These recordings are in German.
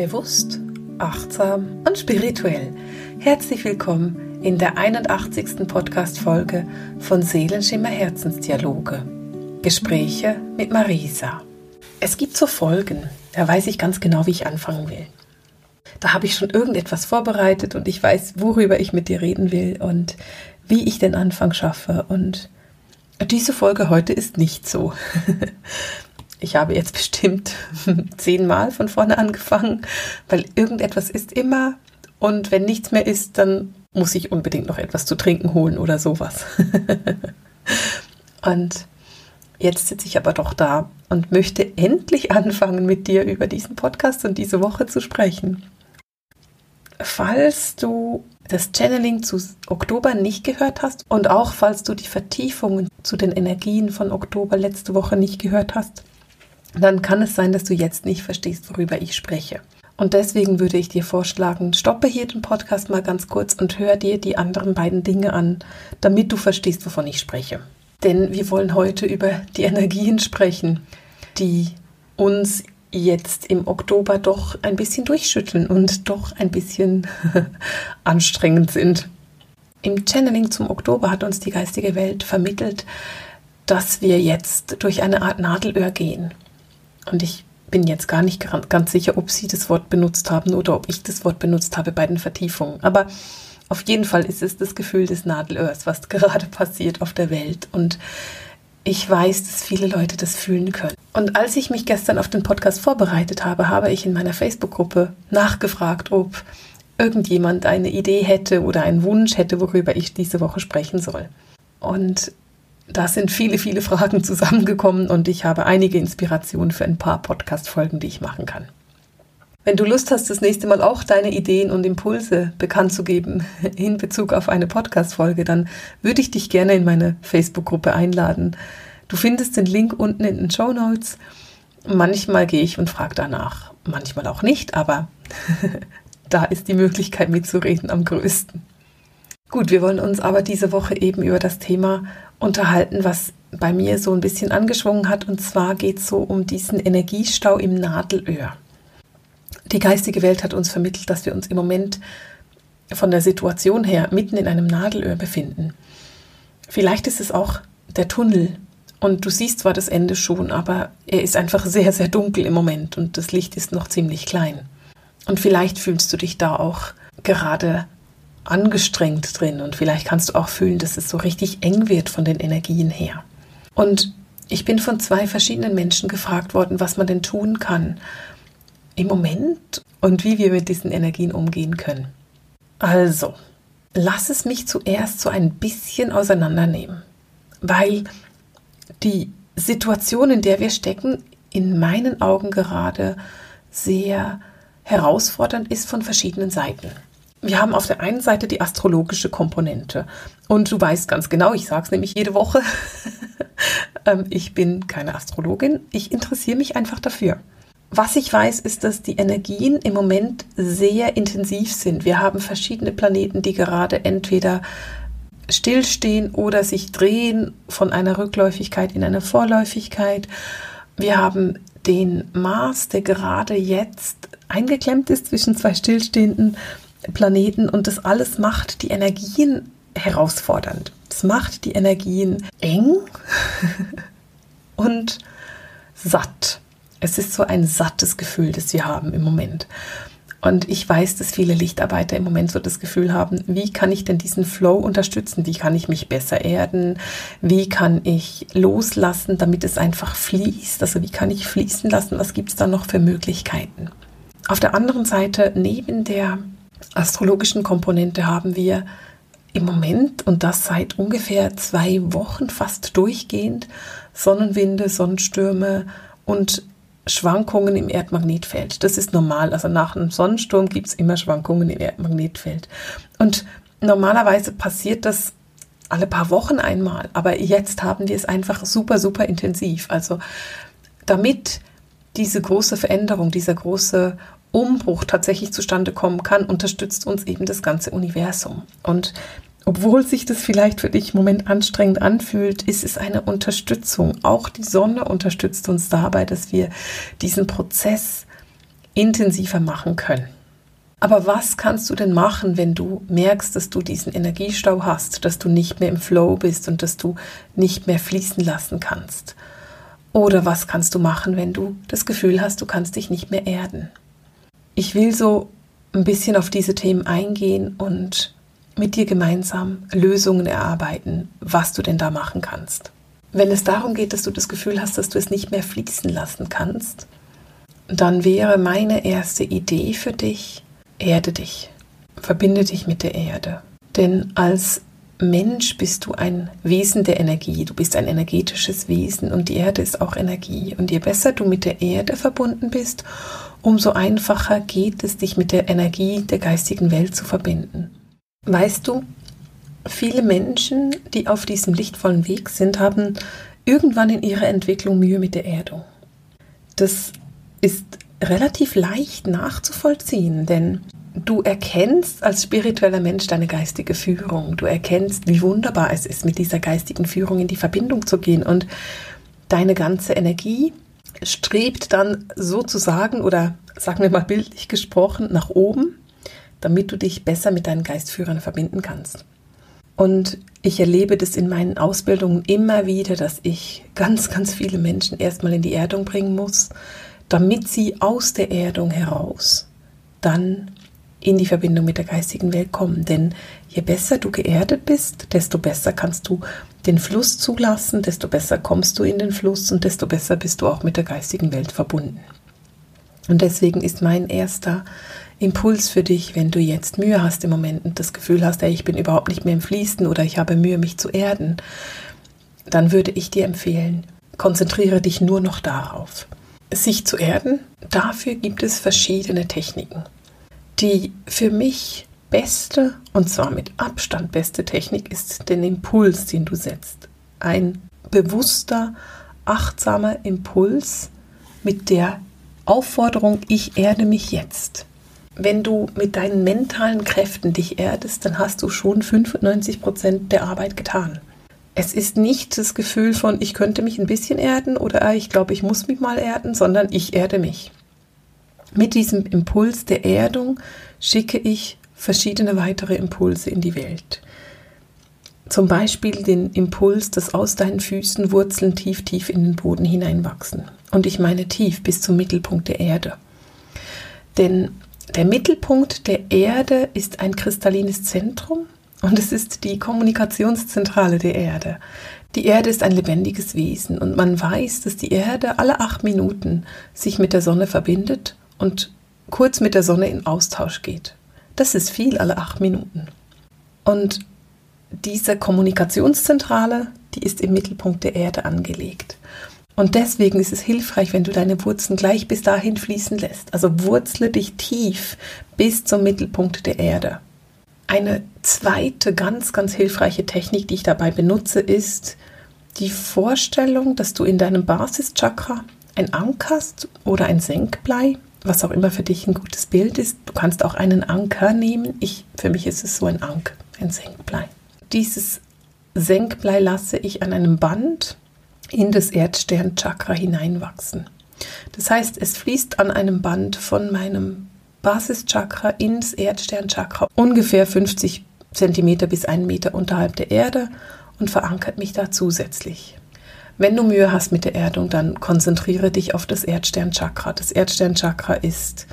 Bewusst, achtsam und spirituell. Herzlich willkommen in der 81. Podcast-Folge von Seelenschimmer Herzensdialoge. Gespräche mit Marisa. Es gibt so Folgen, da weiß ich ganz genau, wie ich anfangen will. Da habe ich schon irgendetwas vorbereitet und ich weiß, worüber ich mit dir reden will und wie ich den Anfang schaffe. Und diese Folge heute ist nicht so. ich habe jetzt bestimmt zehnmal von vorne angefangen, weil irgendetwas ist immer und wenn nichts mehr ist, dann muss ich unbedingt noch etwas zu trinken holen oder sowas. und jetzt sitze ich aber doch da und möchte endlich anfangen, mit dir über diesen Podcast und diese Woche zu sprechen. Falls du das Channeling zu Oktober nicht gehört hast und auch falls du die Vertiefungen zu den Energien von Oktober letzte Woche nicht gehört hast, dann kann es sein, dass du jetzt nicht verstehst, worüber ich spreche. Und deswegen würde ich dir vorschlagen, stoppe hier den Podcast mal ganz kurz und hör dir die anderen beiden Dinge an, damit du verstehst, wovon ich spreche. Denn wir wollen heute über die Energien sprechen, die uns jetzt im Oktober doch ein bisschen durchschütteln und doch ein bisschen anstrengend sind. Im Channeling zum Oktober hat uns die geistige Welt vermittelt, dass wir jetzt durch eine Art Nadelöhr gehen. Und ich bin jetzt gar nicht ganz sicher, ob Sie das Wort benutzt haben oder ob ich das Wort benutzt habe bei den Vertiefungen. Aber auf jeden Fall ist es das Gefühl des Nadelöhrs, was gerade passiert auf der Welt. Und ich weiß, dass viele Leute das fühlen können. Und als ich mich gestern auf den Podcast vorbereitet habe, habe ich in meiner Facebook-Gruppe nachgefragt, ob irgendjemand eine Idee hätte oder einen Wunsch hätte, worüber ich diese Woche sprechen soll. Und da sind viele, viele Fragen zusammengekommen und ich habe einige Inspirationen für ein paar Podcast-Folgen, die ich machen kann. Wenn du Lust hast, das nächste Mal auch deine Ideen und Impulse bekannt zu geben in Bezug auf eine Podcast-Folge, dann würde ich dich gerne in meine Facebook-Gruppe einladen. Du findest den Link unten in den Show Notes. Manchmal gehe ich und frage danach, manchmal auch nicht, aber da ist die Möglichkeit mitzureden am größten. Gut, wir wollen uns aber diese Woche eben über das Thema unterhalten, was bei mir so ein bisschen angeschwungen hat. Und zwar geht es so um diesen Energiestau im Nadelöhr. Die geistige Welt hat uns vermittelt, dass wir uns im Moment von der Situation her mitten in einem Nadelöhr befinden. Vielleicht ist es auch der Tunnel. Und du siehst zwar das Ende schon, aber er ist einfach sehr, sehr dunkel im Moment und das Licht ist noch ziemlich klein. Und vielleicht fühlst du dich da auch gerade angestrengt drin und vielleicht kannst du auch fühlen, dass es so richtig eng wird von den Energien her. Und ich bin von zwei verschiedenen Menschen gefragt worden, was man denn tun kann im Moment und wie wir mit diesen Energien umgehen können. Also, lass es mich zuerst so ein bisschen auseinandernehmen, weil die Situation, in der wir stecken, in meinen Augen gerade sehr herausfordernd ist von verschiedenen Seiten wir haben auf der einen Seite die astrologische Komponente. Und du weißt ganz genau, ich sage es nämlich jede Woche, ähm, ich bin keine Astrologin, ich interessiere mich einfach dafür. Was ich weiß, ist, dass die Energien im Moment sehr intensiv sind. Wir haben verschiedene Planeten, die gerade entweder stillstehen oder sich drehen von einer Rückläufigkeit in eine Vorläufigkeit. Wir haben den Mars, der gerade jetzt eingeklemmt ist zwischen zwei stillstehenden Planeten und das alles macht die Energien herausfordernd. Es macht die Energien eng und satt. Es ist so ein sattes Gefühl, das wir haben im Moment. Und ich weiß, dass viele Lichtarbeiter im Moment so das Gefühl haben, wie kann ich denn diesen Flow unterstützen? Wie kann ich mich besser erden? Wie kann ich loslassen, damit es einfach fließt? Also wie kann ich fließen lassen? Was gibt es da noch für Möglichkeiten? Auf der anderen Seite, neben der astrologischen Komponente haben wir im Moment und das seit ungefähr zwei Wochen fast durchgehend Sonnenwinde, Sonnenstürme und Schwankungen im Erdmagnetfeld. Das ist normal. Also nach einem Sonnensturm gibt es immer Schwankungen im Erdmagnetfeld. Und normalerweise passiert das alle paar Wochen einmal. Aber jetzt haben wir es einfach super, super intensiv. Also damit diese große Veränderung, dieser große Umbruch tatsächlich zustande kommen kann, unterstützt uns eben das ganze Universum. Und obwohl sich das vielleicht für dich im Moment anstrengend anfühlt, ist es eine Unterstützung. Auch die Sonne unterstützt uns dabei, dass wir diesen Prozess intensiver machen können. Aber was kannst du denn machen, wenn du merkst, dass du diesen Energiestau hast, dass du nicht mehr im Flow bist und dass du nicht mehr fließen lassen kannst? Oder was kannst du machen, wenn du das Gefühl hast, du kannst dich nicht mehr erden? Ich will so ein bisschen auf diese Themen eingehen und mit dir gemeinsam Lösungen erarbeiten, was du denn da machen kannst. Wenn es darum geht, dass du das Gefühl hast, dass du es nicht mehr fließen lassen kannst, dann wäre meine erste Idee für dich, erde dich, verbinde dich mit der Erde. Denn als Mensch bist du ein Wesen der Energie, du bist ein energetisches Wesen und die Erde ist auch Energie. Und je besser du mit der Erde verbunden bist, umso einfacher geht es, dich mit der Energie der geistigen Welt zu verbinden. Weißt du, viele Menschen, die auf diesem lichtvollen Weg sind, haben irgendwann in ihrer Entwicklung Mühe mit der Erdung. Das ist relativ leicht nachzuvollziehen, denn du erkennst als spiritueller Mensch deine geistige Führung. Du erkennst, wie wunderbar es ist, mit dieser geistigen Führung in die Verbindung zu gehen. Und deine ganze Energie strebt dann sozusagen, oder sagen wir mal bildlich gesprochen, nach oben, damit du dich besser mit deinen Geistführern verbinden kannst. Und ich erlebe das in meinen Ausbildungen immer wieder, dass ich ganz, ganz viele Menschen erstmal in die Erdung bringen muss, damit sie aus der Erdung heraus dann in die Verbindung mit der geistigen Welt kommen. Denn je besser du geerdet bist, desto besser kannst du den Fluss zulassen, desto besser kommst du in den Fluss und desto besser bist du auch mit der geistigen Welt verbunden. Und deswegen ist mein erster Impuls für dich, wenn du jetzt Mühe hast im Moment und das Gefühl hast, ey, ich bin überhaupt nicht mehr im Fließen oder ich habe Mühe, mich zu erden, dann würde ich dir empfehlen, konzentriere dich nur noch darauf. Sich zu erden, dafür gibt es verschiedene Techniken. Die für mich beste, und zwar mit Abstand beste Technik ist den Impuls, den du setzt. Ein bewusster, achtsamer Impuls mit der Aufforderung, ich erde mich jetzt. Wenn du mit deinen mentalen Kräften dich erdest, dann hast du schon 95 Prozent der Arbeit getan. Es ist nicht das Gefühl von, ich könnte mich ein bisschen erden oder ich glaube, ich muss mich mal erden, sondern ich erde mich. Mit diesem Impuls der Erdung schicke ich verschiedene weitere Impulse in die Welt. Zum Beispiel den Impuls, dass aus deinen Füßen Wurzeln tief, tief in den Boden hineinwachsen. Und ich meine tief bis zum Mittelpunkt der Erde. Denn der Mittelpunkt der Erde ist ein kristallines Zentrum und es ist die Kommunikationszentrale der Erde. Die Erde ist ein lebendiges Wesen und man weiß, dass die Erde alle acht Minuten sich mit der Sonne verbindet und kurz mit der Sonne in Austausch geht. Das ist viel alle acht Minuten. Und diese Kommunikationszentrale, die ist im Mittelpunkt der Erde angelegt. Und deswegen ist es hilfreich, wenn du deine Wurzeln gleich bis dahin fließen lässt. Also wurzle dich tief bis zum Mittelpunkt der Erde. Eine zweite ganz, ganz hilfreiche Technik, die ich dabei benutze, ist die Vorstellung, dass du in deinem Basischakra ein Ankerst oder ein Senkblei was auch immer für dich ein gutes Bild ist. Du kannst auch einen Anker nehmen. Ich, für mich ist es so ein Anker, ein Senkblei. Dieses Senkblei lasse ich an einem Band in das Erdsternchakra hineinwachsen. Das heißt, es fließt an einem Band von meinem Basischakra ins Erdsternchakra ungefähr 50 cm bis 1 Meter unterhalb der Erde und verankert mich da zusätzlich. Wenn du Mühe hast mit der Erdung, dann konzentriere dich auf das Erdsternchakra. Das Erdsternchakra ist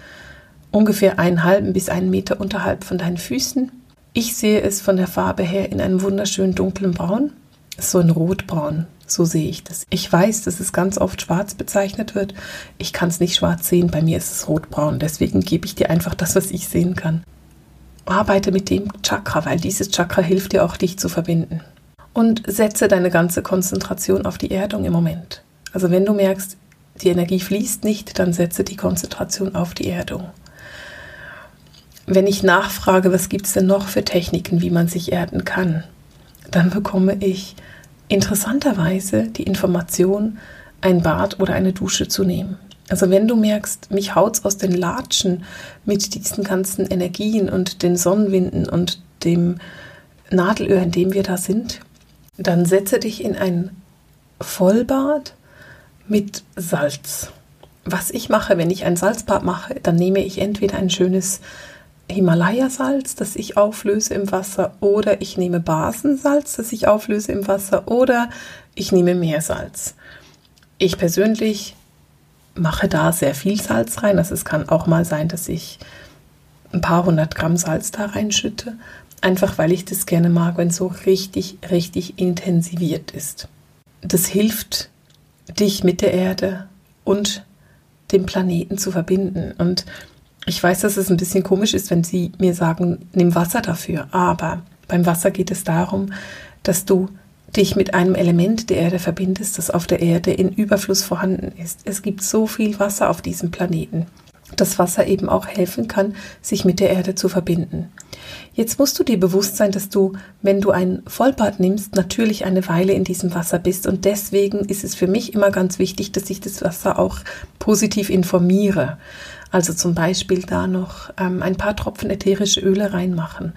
ungefähr einen halben bis einen Meter unterhalb von deinen Füßen. Ich sehe es von der Farbe her in einem wunderschönen dunklen Braun. So ein Rotbraun, so sehe ich das. Ich weiß, dass es ganz oft schwarz bezeichnet wird. Ich kann es nicht schwarz sehen, bei mir ist es rotbraun. Deswegen gebe ich dir einfach das, was ich sehen kann. Arbeite mit dem Chakra, weil dieses Chakra hilft dir auch, dich zu verbinden und setze deine ganze Konzentration auf die Erdung im Moment. Also wenn du merkst, die Energie fließt nicht, dann setze die Konzentration auf die Erdung. Wenn ich nachfrage, was gibt es denn noch für Techniken, wie man sich erden kann, dann bekomme ich interessanterweise die Information, ein Bad oder eine Dusche zu nehmen. Also wenn du merkst, mich haut's aus den Latschen mit diesen ganzen Energien und den Sonnenwinden und dem Nadelöhr, in dem wir da sind, dann setze dich in ein Vollbad mit Salz. was ich mache, wenn ich ein Salzbad mache, dann nehme ich entweder ein schönes Himalaya-Salz, das ich auflöse im Wasser, oder ich nehme Basensalz, das ich auflöse im Wasser, oder ich nehme Meersalz. Ich persönlich mache da sehr viel Salz rein. Also es kann auch mal sein, dass ich ein paar hundert Gramm Salz da reinschütte. Einfach weil ich das gerne mag, wenn es so richtig, richtig intensiviert ist. Das hilft, dich mit der Erde und dem Planeten zu verbinden. Und ich weiß, dass es ein bisschen komisch ist, wenn Sie mir sagen, nimm Wasser dafür. Aber beim Wasser geht es darum, dass du dich mit einem Element der Erde verbindest, das auf der Erde in Überfluss vorhanden ist. Es gibt so viel Wasser auf diesem Planeten, dass Wasser eben auch helfen kann, sich mit der Erde zu verbinden. Jetzt musst du dir bewusst sein, dass du, wenn du ein Vollbad nimmst, natürlich eine Weile in diesem Wasser bist. Und deswegen ist es für mich immer ganz wichtig, dass ich das Wasser auch positiv informiere. Also zum Beispiel da noch ähm, ein paar Tropfen ätherische Öle reinmachen.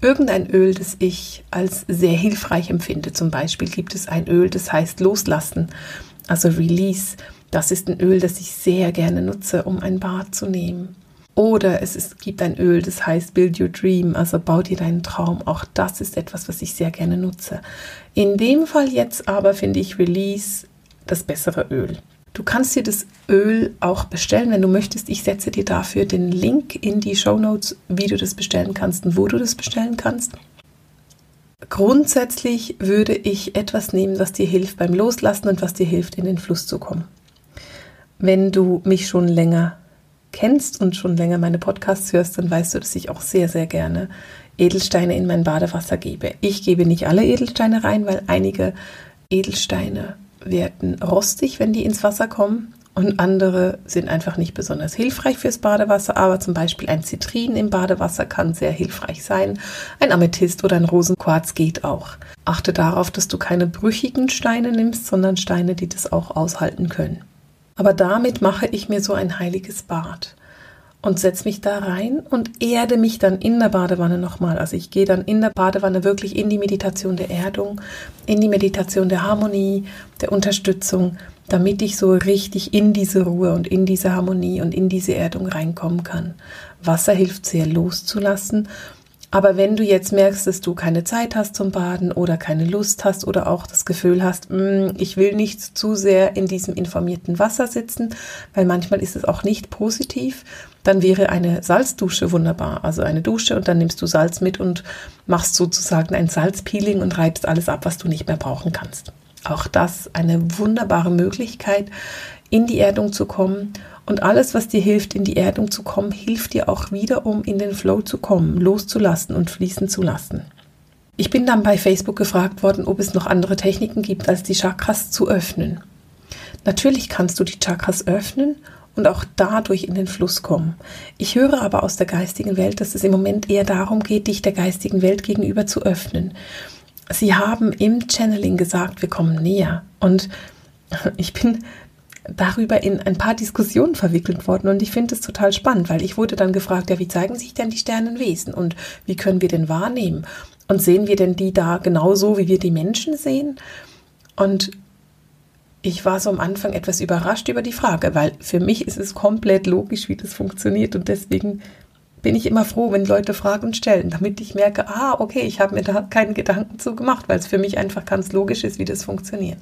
Irgendein Öl, das ich als sehr hilfreich empfinde. Zum Beispiel gibt es ein Öl, das heißt Loslassen, also Release. Das ist ein Öl, das ich sehr gerne nutze, um ein Bad zu nehmen. Oder es ist, gibt ein Öl, das heißt Build Your Dream, also bau dir deinen Traum. Auch das ist etwas, was ich sehr gerne nutze. In dem Fall jetzt aber finde ich Release das bessere Öl. Du kannst dir das Öl auch bestellen, wenn du möchtest. Ich setze dir dafür den Link in die Show Notes, wie du das bestellen kannst und wo du das bestellen kannst. Grundsätzlich würde ich etwas nehmen, was dir hilft beim Loslassen und was dir hilft, in den Fluss zu kommen. Wenn du mich schon länger kennst und schon länger meine Podcasts hörst, dann weißt du, dass ich auch sehr, sehr gerne Edelsteine in mein Badewasser gebe. Ich gebe nicht alle Edelsteine rein, weil einige Edelsteine werden rostig, wenn die ins Wasser kommen. Und andere sind einfach nicht besonders hilfreich fürs Badewasser, aber zum Beispiel ein Zitrin im Badewasser kann sehr hilfreich sein. Ein Amethyst oder ein Rosenquarz geht auch. Achte darauf, dass du keine brüchigen Steine nimmst, sondern Steine, die das auch aushalten können. Aber damit mache ich mir so ein heiliges Bad und setze mich da rein und erde mich dann in der Badewanne nochmal. Also ich gehe dann in der Badewanne wirklich in die Meditation der Erdung, in die Meditation der Harmonie, der Unterstützung, damit ich so richtig in diese Ruhe und in diese Harmonie und in diese Erdung reinkommen kann. Wasser hilft sehr loszulassen aber wenn du jetzt merkst, dass du keine Zeit hast zum Baden oder keine Lust hast oder auch das Gefühl hast, mm, ich will nicht zu sehr in diesem informierten Wasser sitzen, weil manchmal ist es auch nicht positiv, dann wäre eine Salzdusche wunderbar. Also eine Dusche und dann nimmst du Salz mit und machst sozusagen ein Salzpeeling und reibst alles ab, was du nicht mehr brauchen kannst. Auch das eine wunderbare Möglichkeit, in die Erdung zu kommen und alles, was dir hilft, in die Erdung zu kommen, hilft dir auch wieder, um in den Flow zu kommen, loszulassen und fließen zu lassen. Ich bin dann bei Facebook gefragt worden, ob es noch andere Techniken gibt, als die Chakras zu öffnen. Natürlich kannst du die Chakras öffnen und auch dadurch in den Fluss kommen. Ich höre aber aus der geistigen Welt, dass es im Moment eher darum geht, dich der geistigen Welt gegenüber zu öffnen. Sie haben im Channeling gesagt, wir kommen näher. Und ich bin darüber in ein paar Diskussionen verwickelt worden und ich finde es total spannend, weil ich wurde dann gefragt, ja, wie zeigen sich denn die Sternenwesen und wie können wir denn wahrnehmen? Und sehen wir denn die da genauso, wie wir die Menschen sehen? Und ich war so am Anfang etwas überrascht über die Frage, weil für mich ist es komplett logisch, wie das funktioniert und deswegen bin ich immer froh, wenn Leute Fragen stellen, damit ich merke, ah, okay, ich habe mir da keinen Gedanken zu gemacht, weil es für mich einfach ganz logisch ist, wie das funktioniert.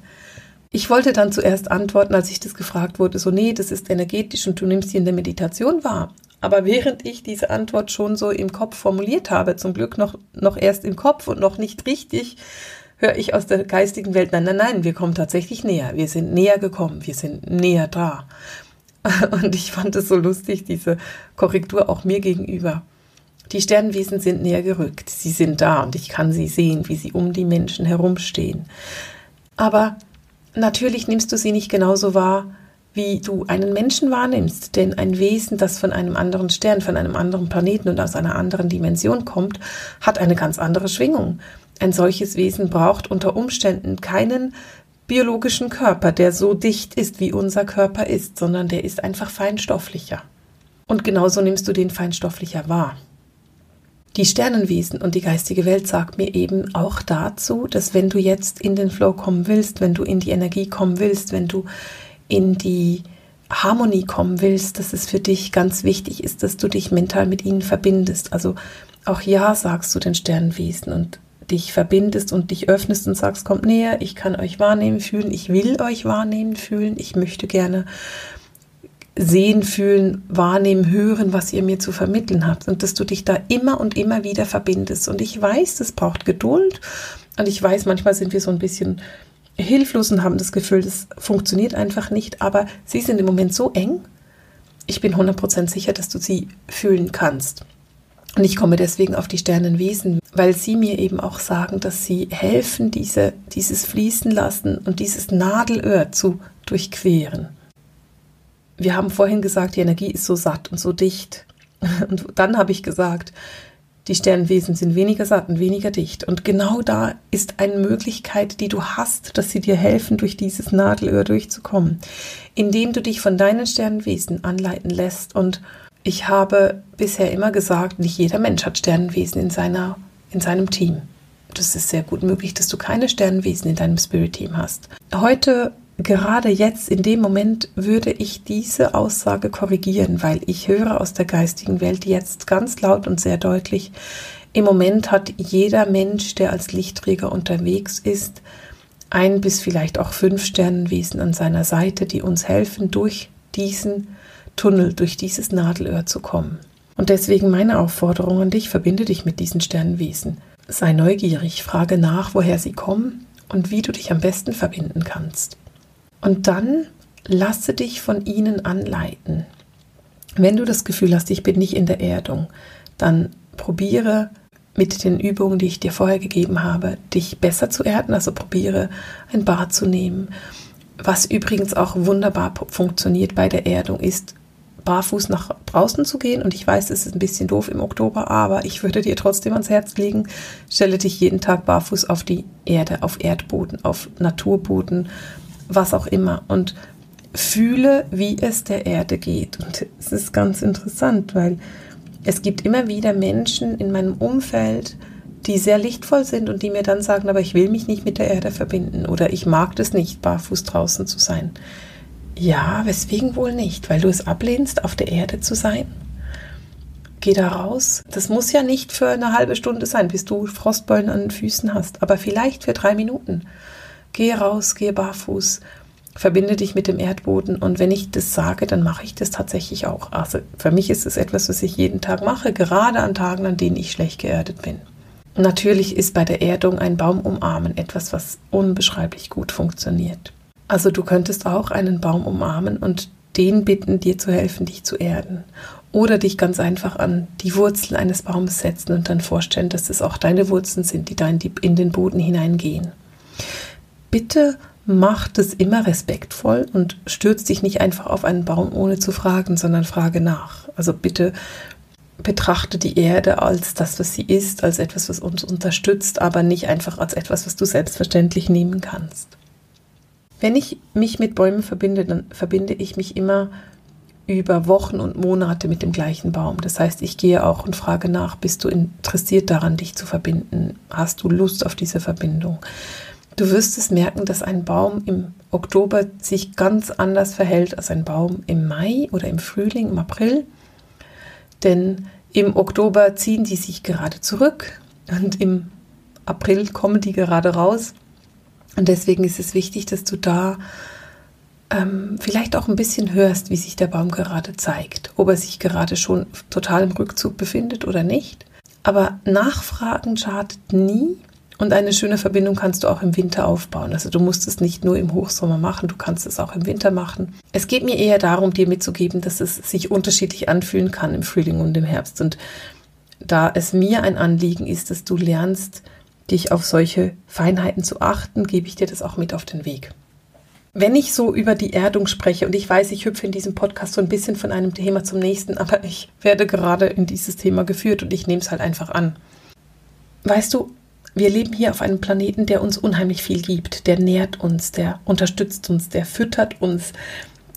Ich wollte dann zuerst antworten, als ich das gefragt wurde, so, nee, das ist energetisch und du nimmst sie in der Meditation wahr. Aber während ich diese Antwort schon so im Kopf formuliert habe, zum Glück noch, noch erst im Kopf und noch nicht richtig, höre ich aus der geistigen Welt, nein, nein, nein, wir kommen tatsächlich näher. Wir sind näher gekommen, wir sind näher da. Und ich fand es so lustig, diese Korrektur auch mir gegenüber. Die Sternenwesen sind näher gerückt. Sie sind da und ich kann sie sehen, wie sie um die Menschen herumstehen. Aber Natürlich nimmst du sie nicht genauso wahr, wie du einen Menschen wahrnimmst, denn ein Wesen, das von einem anderen Stern, von einem anderen Planeten und aus einer anderen Dimension kommt, hat eine ganz andere Schwingung. Ein solches Wesen braucht unter Umständen keinen biologischen Körper, der so dicht ist, wie unser Körper ist, sondern der ist einfach feinstofflicher. Und genauso nimmst du den feinstofflicher wahr. Die Sternenwesen und die geistige Welt sagt mir eben auch dazu, dass wenn du jetzt in den Flow kommen willst, wenn du in die Energie kommen willst, wenn du in die Harmonie kommen willst, dass es für dich ganz wichtig ist, dass du dich mental mit ihnen verbindest. Also auch Ja sagst du den Sternenwesen und dich verbindest und dich öffnest und sagst, kommt näher, ich kann euch wahrnehmen, fühlen, ich will euch wahrnehmen, fühlen, ich möchte gerne sehen, fühlen, wahrnehmen, hören, was ihr mir zu vermitteln habt und dass du dich da immer und immer wieder verbindest. Und ich weiß, das braucht Geduld und ich weiß, manchmal sind wir so ein bisschen hilflos und haben das Gefühl, das funktioniert einfach nicht, aber sie sind im Moment so eng. Ich bin 100% sicher, dass du sie fühlen kannst. Und ich komme deswegen auf die Sternenwesen, weil sie mir eben auch sagen, dass sie helfen, diese, dieses Fließen lassen und dieses Nadelöhr zu durchqueren. Wir haben vorhin gesagt, die Energie ist so satt und so dicht. Und dann habe ich gesagt, die Sternenwesen sind weniger satt und weniger dicht. Und genau da ist eine Möglichkeit, die du hast, dass sie dir helfen, durch dieses Nadelöhr durchzukommen, indem du dich von deinen Sternenwesen anleiten lässt. Und ich habe bisher immer gesagt, nicht jeder Mensch hat Sternenwesen in, seiner, in seinem Team. Das ist sehr gut möglich, dass du keine Sternenwesen in deinem Spirit-Team hast. Heute gerade jetzt in dem Moment würde ich diese Aussage korrigieren, weil ich höre aus der geistigen Welt jetzt ganz laut und sehr deutlich, im Moment hat jeder Mensch, der als Lichtträger unterwegs ist, ein bis vielleicht auch fünf Sternenwesen an seiner Seite, die uns helfen, durch diesen Tunnel, durch dieses Nadelöhr zu kommen. Und deswegen meine Aufforderung an dich, verbinde dich mit diesen Sternenwesen. Sei neugierig, frage nach, woher sie kommen und wie du dich am besten verbinden kannst. Und dann lasse dich von ihnen anleiten. Wenn du das Gefühl hast, ich bin nicht in der Erdung, dann probiere mit den Übungen, die ich dir vorher gegeben habe, dich besser zu erden. Also probiere ein Bad zu nehmen. Was übrigens auch wunderbar funktioniert bei der Erdung ist, barfuß nach draußen zu gehen. Und ich weiß, es ist ein bisschen doof im Oktober, aber ich würde dir trotzdem ans Herz legen, stelle dich jeden Tag barfuß auf die Erde, auf Erdboden, auf Naturboden, was auch immer und fühle, wie es der Erde geht. Und es ist ganz interessant, weil es gibt immer wieder Menschen in meinem Umfeld, die sehr lichtvoll sind und die mir dann sagen, aber ich will mich nicht mit der Erde verbinden oder ich mag das nicht, barfuß draußen zu sein. Ja, weswegen wohl nicht? Weil du es ablehnst, auf der Erde zu sein? Geh da raus. Das muss ja nicht für eine halbe Stunde sein, bis du Frostbeulen an den Füßen hast, aber vielleicht für drei Minuten. Geh raus, geh barfuß, verbinde dich mit dem Erdboden und wenn ich das sage, dann mache ich das tatsächlich auch. Also für mich ist es etwas, was ich jeden Tag mache, gerade an Tagen, an denen ich schlecht geerdet bin. Natürlich ist bei der Erdung ein Baum umarmen etwas, was unbeschreiblich gut funktioniert. Also du könntest auch einen Baum umarmen und den bitten, dir zu helfen, dich zu erden. Oder dich ganz einfach an die Wurzeln eines Baumes setzen und dann vorstellen, dass es auch deine Wurzeln sind, die da in den Boden hineingehen bitte mach das immer respektvoll und stürz dich nicht einfach auf einen Baum ohne zu fragen, sondern frage nach. Also bitte betrachte die Erde als das, was sie ist, als etwas, was uns unterstützt, aber nicht einfach als etwas, was du selbstverständlich nehmen kannst. Wenn ich mich mit Bäumen verbinde, dann verbinde ich mich immer über Wochen und Monate mit dem gleichen Baum. Das heißt, ich gehe auch und frage nach, bist du interessiert daran, dich zu verbinden? Hast du Lust auf diese Verbindung? Du wirst es merken, dass ein Baum im Oktober sich ganz anders verhält als ein Baum im Mai oder im Frühling, im April. Denn im Oktober ziehen die sich gerade zurück und im April kommen die gerade raus. Und deswegen ist es wichtig, dass du da ähm, vielleicht auch ein bisschen hörst, wie sich der Baum gerade zeigt, ob er sich gerade schon total im Rückzug befindet oder nicht. Aber Nachfragen schadet nie und eine schöne Verbindung kannst du auch im Winter aufbauen. Also du musst es nicht nur im Hochsommer machen, du kannst es auch im Winter machen. Es geht mir eher darum, dir mitzugeben, dass es sich unterschiedlich anfühlen kann im Frühling und im Herbst. Und da es mir ein Anliegen ist, dass du lernst, dich auf solche Feinheiten zu achten, gebe ich dir das auch mit auf den Weg. Wenn ich so über die Erdung spreche, und ich weiß, ich hüpfe in diesem Podcast so ein bisschen von einem Thema zum nächsten, aber ich werde gerade in dieses Thema geführt und ich nehme es halt einfach an. Weißt du, wir leben hier auf einem Planeten, der uns unheimlich viel gibt, der nährt uns, der unterstützt uns, der füttert uns,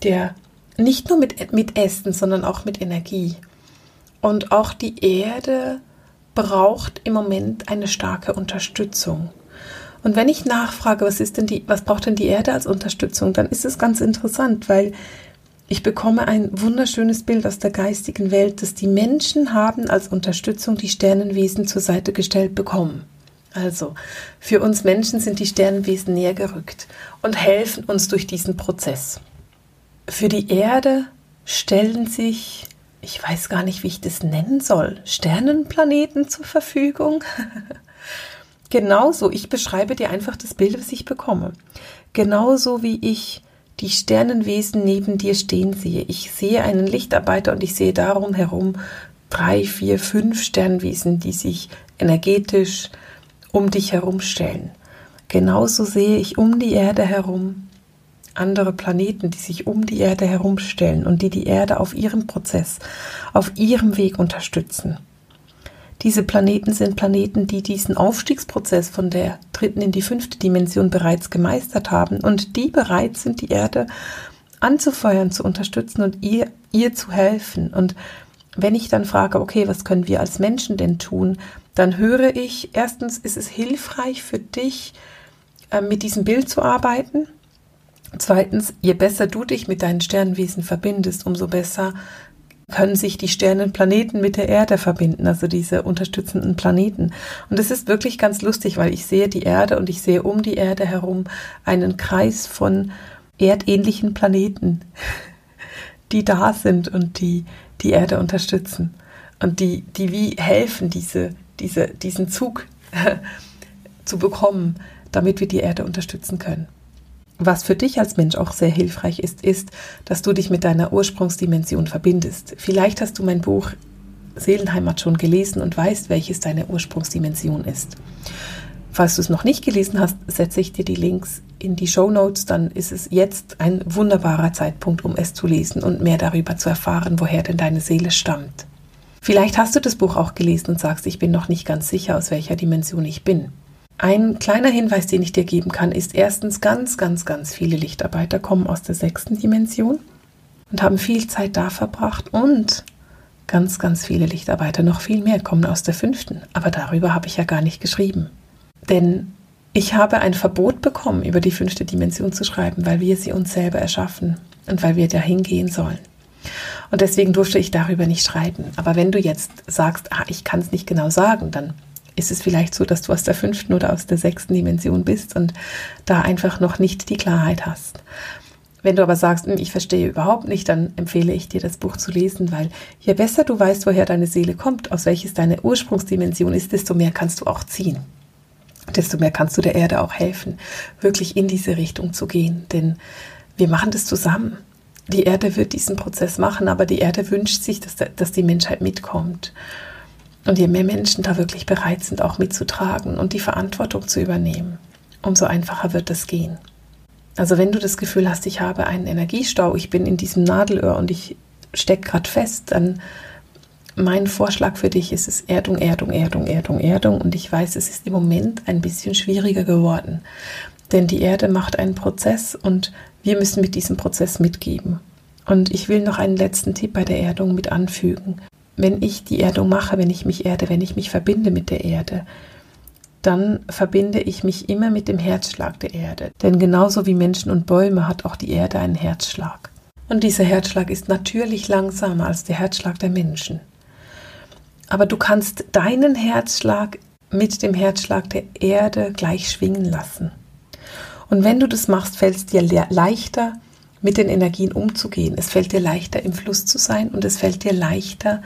der nicht nur mit, mit Essen, sondern auch mit Energie. Und auch die Erde braucht im Moment eine starke Unterstützung. Und wenn ich nachfrage, was ist denn die, was braucht denn die Erde als Unterstützung, dann ist es ganz interessant, weil ich bekomme ein wunderschönes Bild aus der geistigen Welt, dass die Menschen haben als Unterstützung die Sternenwesen zur Seite gestellt bekommen. Also, für uns Menschen sind die Sternenwesen näher gerückt und helfen uns durch diesen Prozess. Für die Erde stellen sich, ich weiß gar nicht, wie ich das nennen soll, Sternenplaneten zur Verfügung. Genauso, ich beschreibe dir einfach das Bild, was ich bekomme. Genauso wie ich die Sternenwesen neben dir stehen sehe. Ich sehe einen Lichtarbeiter und ich sehe darum herum drei, vier, fünf Sternwesen, die sich energetisch um dich herum stellen. Genauso sehe ich um die Erde herum andere Planeten, die sich um die Erde herumstellen und die die Erde auf ihrem Prozess, auf ihrem Weg unterstützen. Diese Planeten sind Planeten, die diesen Aufstiegsprozess von der dritten in die fünfte Dimension bereits gemeistert haben und die bereit sind, die Erde anzufeuern, zu unterstützen und ihr, ihr zu helfen. Und wenn ich dann frage, okay, was können wir als Menschen denn tun, dann höre ich, erstens ist es hilfreich für dich, äh, mit diesem Bild zu arbeiten. Zweitens, je besser du dich mit deinen Sternwesen verbindest, umso besser können sich die Sternenplaneten mit der Erde verbinden, also diese unterstützenden Planeten. Und es ist wirklich ganz lustig, weil ich sehe die Erde und ich sehe um die Erde herum einen Kreis von erdähnlichen Planeten, die da sind und die die Erde unterstützen und die, die wie helfen, diese, diese, diesen Zug zu bekommen, damit wir die Erde unterstützen können. Was für dich als Mensch auch sehr hilfreich ist, ist, dass du dich mit deiner Ursprungsdimension verbindest. Vielleicht hast du mein Buch Seelenheimat schon gelesen und weißt, welches deine Ursprungsdimension ist. Falls du es noch nicht gelesen hast, setze ich dir die Links in die Show Notes, dann ist es jetzt ein wunderbarer Zeitpunkt, um es zu lesen und mehr darüber zu erfahren, woher denn deine Seele stammt. Vielleicht hast du das Buch auch gelesen und sagst, ich bin noch nicht ganz sicher, aus welcher Dimension ich bin. Ein kleiner Hinweis, den ich dir geben kann, ist erstens, ganz, ganz, ganz viele Lichtarbeiter kommen aus der sechsten Dimension und haben viel Zeit da verbracht und ganz, ganz viele Lichtarbeiter, noch viel mehr, kommen aus der fünften. Aber darüber habe ich ja gar nicht geschrieben. Denn ich habe ein Verbot bekommen, über die fünfte Dimension zu schreiben, weil wir sie uns selber erschaffen und weil wir dahin gehen sollen. Und deswegen durfte ich darüber nicht schreiben. Aber wenn du jetzt sagst, ah, ich kann es nicht genau sagen, dann ist es vielleicht so, dass du aus der fünften oder aus der sechsten Dimension bist und da einfach noch nicht die Klarheit hast. Wenn du aber sagst, hm, ich verstehe überhaupt nicht, dann empfehle ich dir, das Buch zu lesen, weil je besser du weißt, woher deine Seele kommt, aus welches deine Ursprungsdimension ist, desto mehr kannst du auch ziehen. Desto mehr kannst du der Erde auch helfen, wirklich in diese Richtung zu gehen. Denn wir machen das zusammen. Die Erde wird diesen Prozess machen, aber die Erde wünscht sich, dass, dass die Menschheit mitkommt. Und je mehr Menschen da wirklich bereit sind, auch mitzutragen und die Verantwortung zu übernehmen, umso einfacher wird es gehen. Also wenn du das Gefühl hast, ich habe einen Energiestau, ich bin in diesem Nadelöhr und ich stecke gerade fest, dann mein Vorschlag für dich ist es Erdung, Erdung, Erdung, Erdung, Erdung. Und ich weiß, es ist im Moment ein bisschen schwieriger geworden. Denn die Erde macht einen Prozess und wir müssen mit diesem Prozess mitgeben. Und ich will noch einen letzten Tipp bei der Erdung mit anfügen wenn ich die Erdung mache, wenn ich mich erde, wenn ich mich verbinde mit der Erde, dann verbinde ich mich immer mit dem Herzschlag der Erde. Denn genauso wie Menschen und Bäume hat auch die Erde einen Herzschlag. Und dieser Herzschlag ist natürlich langsamer als der Herzschlag der Menschen. Aber du kannst deinen Herzschlag mit dem Herzschlag der Erde gleich schwingen lassen. Und wenn du das machst, fällt es dir leichter, mit den Energien umzugehen. Es fällt dir leichter, im Fluss zu sein und es fällt dir leichter,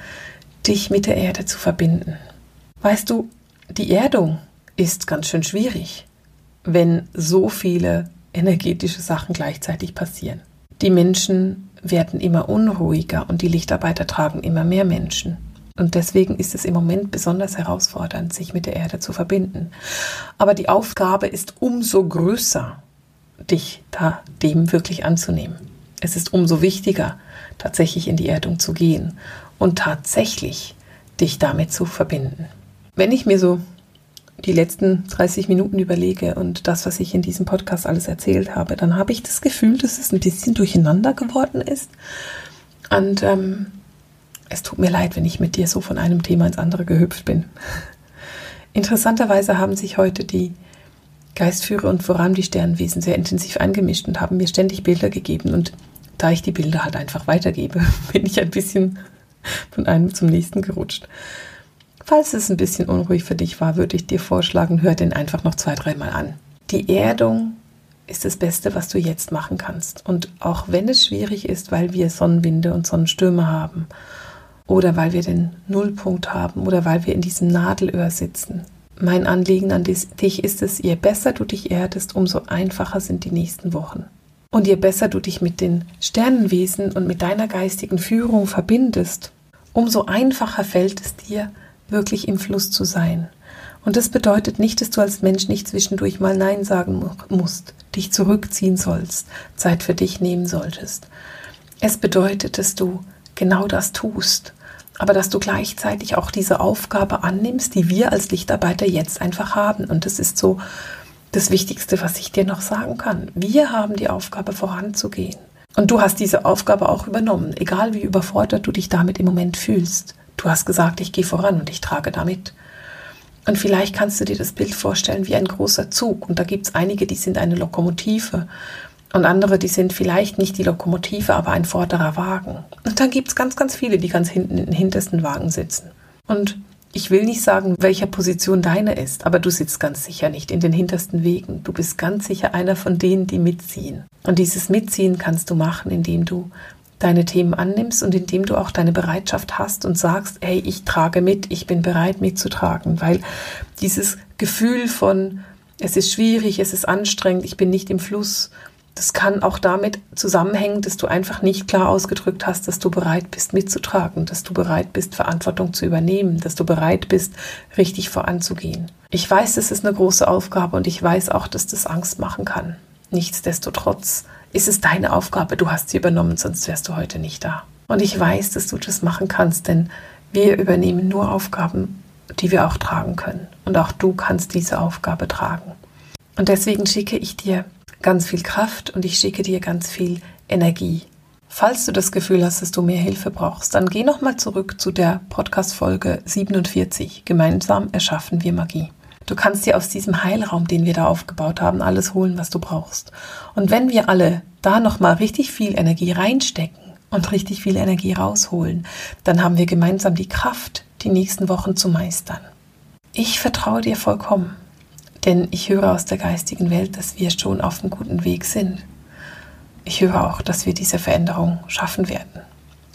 dich mit der Erde zu verbinden. Weißt du, die Erdung ist ganz schön schwierig, wenn so viele energetische Sachen gleichzeitig passieren. Die Menschen werden immer unruhiger und die Lichtarbeiter tragen immer mehr Menschen. Und deswegen ist es im Moment besonders herausfordernd, sich mit der Erde zu verbinden. Aber die Aufgabe ist umso größer, dich da dem wirklich anzunehmen. Es ist umso wichtiger, tatsächlich in die Erdung zu gehen und tatsächlich dich damit zu verbinden. Wenn ich mir so die letzten 30 Minuten überlege und das, was ich in diesem Podcast alles erzählt habe, dann habe ich das Gefühl, dass es ein bisschen durcheinander geworden ist. Und ähm, es tut mir leid, wenn ich mit dir so von einem Thema ins andere gehüpft bin. Interessanterweise haben sich heute die Geistführer und vor allem die Sternwesen sehr intensiv eingemischt und haben mir ständig Bilder gegeben. Und da ich die Bilder halt einfach weitergebe, bin ich ein bisschen von einem zum nächsten gerutscht. Falls es ein bisschen unruhig für dich war, würde ich dir vorschlagen, hör den einfach noch zwei, dreimal an. Die Erdung ist das Beste, was du jetzt machen kannst. Und auch wenn es schwierig ist, weil wir Sonnenwinde und Sonnenstürme haben oder weil wir den Nullpunkt haben oder weil wir in diesem Nadelöhr sitzen. Mein Anliegen an dich ist es, je besser du dich erdest, umso einfacher sind die nächsten Wochen. Und je besser du dich mit den Sternenwesen und mit deiner geistigen Führung verbindest, umso einfacher fällt es dir, wirklich im Fluss zu sein. Und das bedeutet nicht, dass du als Mensch nicht zwischendurch mal Nein sagen musst, dich zurückziehen sollst, Zeit für dich nehmen solltest. Es bedeutet, dass du genau das tust, aber dass du gleichzeitig auch diese Aufgabe annimmst, die wir als Lichtarbeiter jetzt einfach haben. Und das ist so das Wichtigste, was ich dir noch sagen kann. Wir haben die Aufgabe voranzugehen. Und du hast diese Aufgabe auch übernommen, egal wie überfordert du dich damit im Moment fühlst. Du hast gesagt, ich gehe voran und ich trage damit. Und vielleicht kannst du dir das Bild vorstellen wie ein großer Zug. Und da gibt es einige, die sind eine Lokomotive. Und andere, die sind vielleicht nicht die Lokomotive, aber ein vorderer Wagen. Und dann gibt es ganz, ganz viele, die ganz hinten in den hintersten Wagen sitzen. Und ich will nicht sagen, welcher Position deine ist, aber du sitzt ganz sicher nicht in den hintersten Wegen. Du bist ganz sicher einer von denen, die mitziehen. Und dieses Mitziehen kannst du machen, indem du deine Themen annimmst und indem du auch deine Bereitschaft hast und sagst, hey, ich trage mit, ich bin bereit mitzutragen, weil dieses Gefühl von, es ist schwierig, es ist anstrengend, ich bin nicht im Fluss, das kann auch damit zusammenhängen, dass du einfach nicht klar ausgedrückt hast, dass du bereit bist mitzutragen, dass du bereit bist, Verantwortung zu übernehmen, dass du bereit bist, richtig voranzugehen. Ich weiß, das ist eine große Aufgabe und ich weiß auch, dass das Angst machen kann. Nichtsdestotrotz ist es deine Aufgabe, du hast sie übernommen, sonst wärst du heute nicht da. Und ich weiß, dass du das machen kannst, denn wir übernehmen nur Aufgaben, die wir auch tragen können. Und auch du kannst diese Aufgabe tragen. Und deswegen schicke ich dir ganz viel Kraft und ich schicke dir ganz viel Energie. Falls du das Gefühl hast, dass du mehr Hilfe brauchst, dann geh nochmal zurück zu der Podcast-Folge 47. Gemeinsam erschaffen wir Magie. Du kannst dir aus diesem Heilraum, den wir da aufgebaut haben, alles holen, was du brauchst. Und wenn wir alle da nochmal richtig viel Energie reinstecken und richtig viel Energie rausholen, dann haben wir gemeinsam die Kraft, die nächsten Wochen zu meistern. Ich vertraue dir vollkommen. Denn ich höre aus der geistigen Welt, dass wir schon auf einem guten Weg sind. Ich höre auch, dass wir diese Veränderung schaffen werden.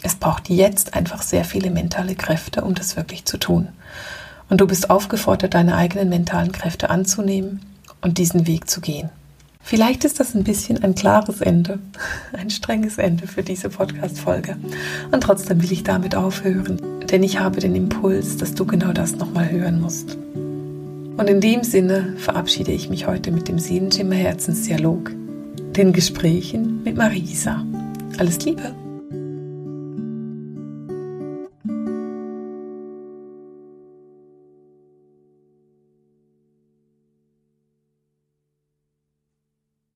Es braucht jetzt einfach sehr viele mentale Kräfte, um das wirklich zu tun. Und du bist aufgefordert, deine eigenen mentalen Kräfte anzunehmen und diesen Weg zu gehen. Vielleicht ist das ein bisschen ein klares Ende, ein strenges Ende für diese Podcast-Folge. Und trotzdem will ich damit aufhören, denn ich habe den Impuls, dass du genau das nochmal hören musst. Und in dem Sinne verabschiede ich mich heute mit dem Seelenschimmer Herzensdialog, den Gesprächen mit Marisa. Alles Liebe!